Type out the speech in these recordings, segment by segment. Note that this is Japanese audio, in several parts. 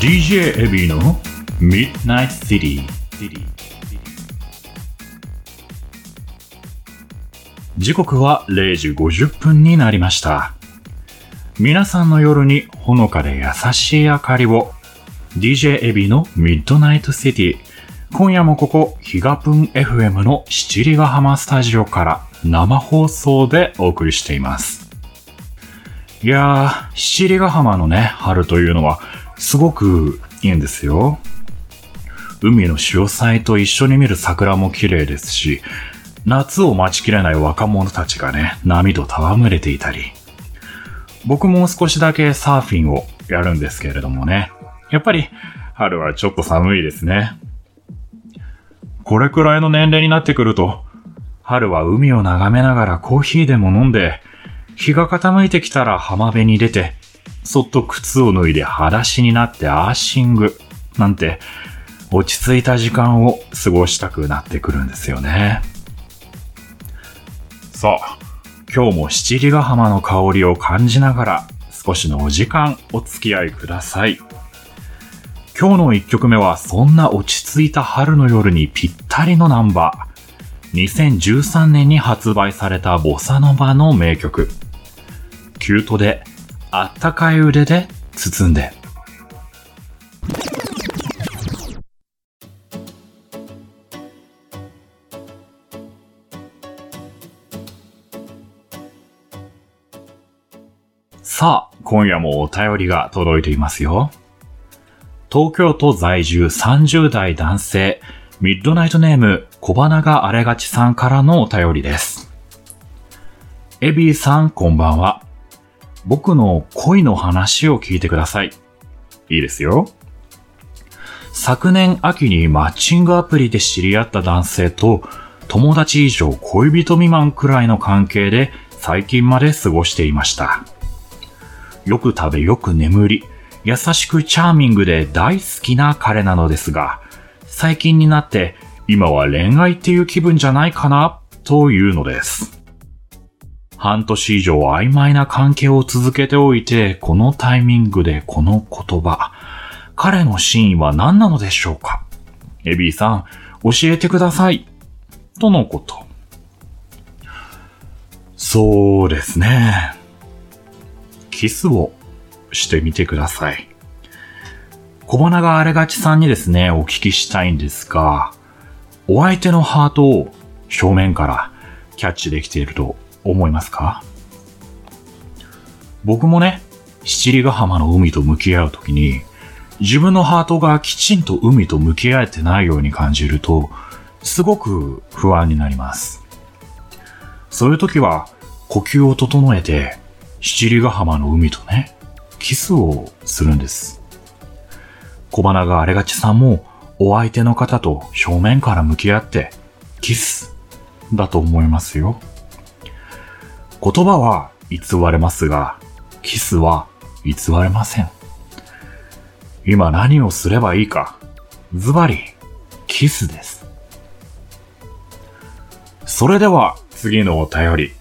DJ エビーの Midnight City 時刻は0時50分になりました。皆さんの夜にほのかで優しい明かりを。DJ エビの Midnight City 今夜もここ、ヒガプン FM の七里ヶ浜スタジオから生放送でお送りしています。いやー、七里ヶ浜のね、春というのはすごくいいんですよ。海の潮騒と一緒に見る桜も綺麗ですし、夏を待ちきれない若者たちがね、波と戯れていたり、僕も少しだけサーフィンをやるんですけれどもね、やっぱり春はちょっと寒いですね。これくらいの年齢になってくると、春は海を眺めながらコーヒーでも飲んで、日が傾いてきたら浜辺に出て、そっと靴を脱いで裸足になってアーシング、なんて、落ち着いた時間を過ごしたくなってくるんですよね。さあ、今日も七里ヶ浜の香りを感じながら、少しのお時間お付き合いください。今日の一曲目はそんな落ち着いた春の夜にぴったりのナンバー。2013年に発売されたボサノバの名曲。キュートで、あったかい腕で包んで。さあ、今夜もお便りが届いていますよ。東京都在住30代男性、ミッドナイトネーム小花があれがちさんからのお便りです。エビーさんこんばんは。僕の恋の話を聞いてください。いいですよ。昨年秋にマッチングアプリで知り合った男性と友達以上恋人未満くらいの関係で最近まで過ごしていました。よく食べよく眠り、優しくチャーミングで大好きな彼なのですが、最近になって今は恋愛っていう気分じゃないかなというのです。半年以上曖昧な関係を続けておいて、このタイミングでこの言葉、彼の真意は何なのでしょうか？エビーさん、教えてください。とのこと。そうですね。キスをしてみてください。小花があれがちさんにですね、お聞きしたいんですが、お相手のハートを正面からキャッチできていると思いますか？僕もね、七里ヶ浜の海と向き合うときに、自分のハートがきちんと海と向き合えてないように感じると、すごく不安になります。そういう時は、呼吸を整えて、七里ヶ浜の海とね、キスをするんです。小花があれがちさんも、お相手の方と正面から向き合って、キス、だと思いますよ。言葉は偽れますが、キスは偽れません。今何をすればいいか、ズバリ、キスです。それでは、次のお便り。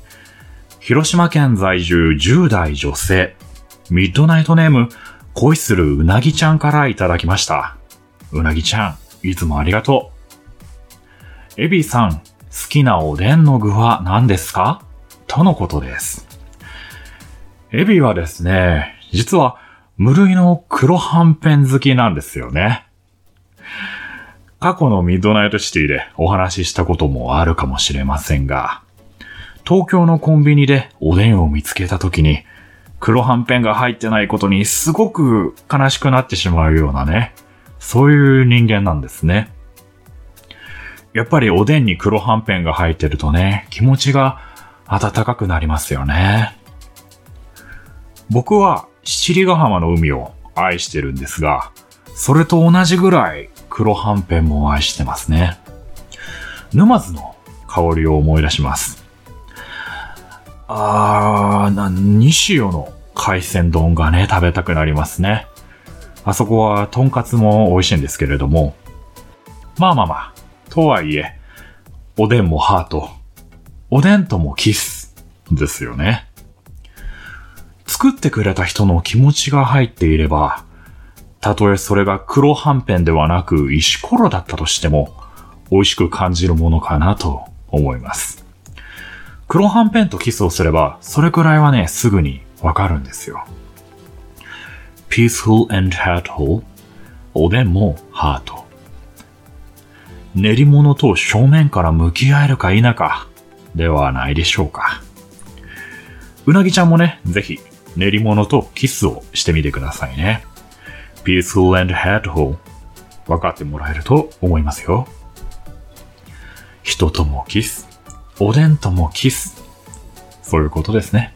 広島県在住10代女性、ミッドナイトネーム、恋するうなぎちゃんからいただきました。うなぎちゃん、いつもありがとう。エビさん、好きなおでんの具は何ですか？とのことです。エビはですね、実は無類の黒はんぺん好きなんですよね。過去のミッドナイトシティでお話ししたこともあるかもしれませんが、東京のコンビニでおでんを見つけた時に、黒はんぺんが入ってないことにすごく悲しくなってしまうようなね、そういう人間なんですね。やっぱりおでんに黒はんぺんが入ってるとね、気持ちが暖かくなりますよね。僕は七里ヶ浜の海を愛してるんですが、それと同じぐらい黒はんぺんも愛してますね。沼津の香りを思い出します。あー、な、西尾の海鮮丼がね、食べたくなりますね。あそこは、とんかつも美味しいんですけれども。まあまあまあ、とはいえ、おでんもハート、おでんともキス、ですよね。作ってくれた人の気持ちが入っていれば、たとえそれが黒はんぺんではなく石ころだったとしても、美味しく感じるものかなと思います。黒はんぺんとキスをすれば、それくらいはね、すぐにわかるんですよ。peaceful and heartful おでんもハート。練り物と正面から向き合えるか否かではないでしょうか。うなぎちゃんもね、ぜひ練り物とキスをしてみてくださいね。peaceful and headful 分かってもらえると思いますよ。人ともキス、おでんともキス。そういうことですね。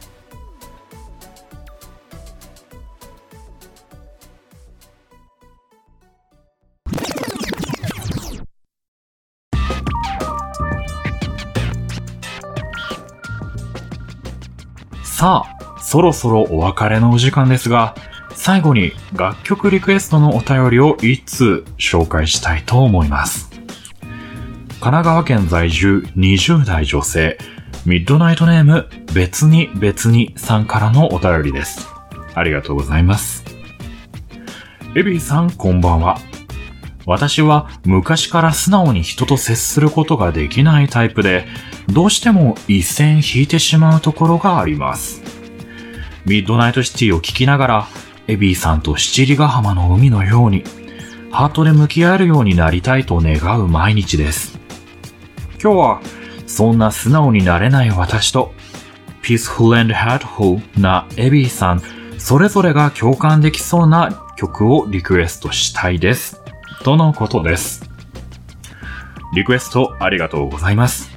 さあ、そろそろお別れのお時間ですが、最後に楽曲リクエストのお便りを1通紹介したいと思います。神奈川県在住20代女性、ミッドナイトネーム別に別にさんからのお便りです。ありがとうございます。エビーさんこんばんは。私は昔から素直に人と接することができないタイプで、どうしても一線引いてしまうところがあります。ミッドナイトシティを聞きながら、エビーさんと七里ヶ浜の海のように、ハートで向き合えるようになりたいと願う毎日です。今日は、そんな素直になれない私と、peaceful and heartful なエビーさん、それぞれが共感できそうな曲をリクエストしたいです。とのことです。リクエストありがとうございます。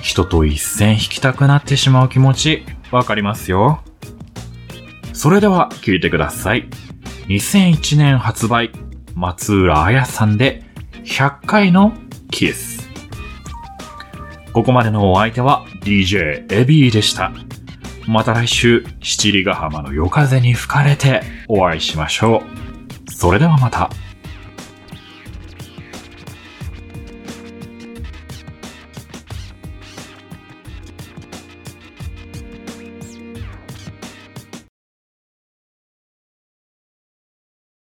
人と一線引きたくなってしまう気持ち、わかりますよ。それでは聞いてください。2001年発売、松浦彩さんで100回のキス。ここまでのお相手は DJ エビーでした。また来週、七里ヶ浜の夜風に吹かれてお会いしましょう。それではまた。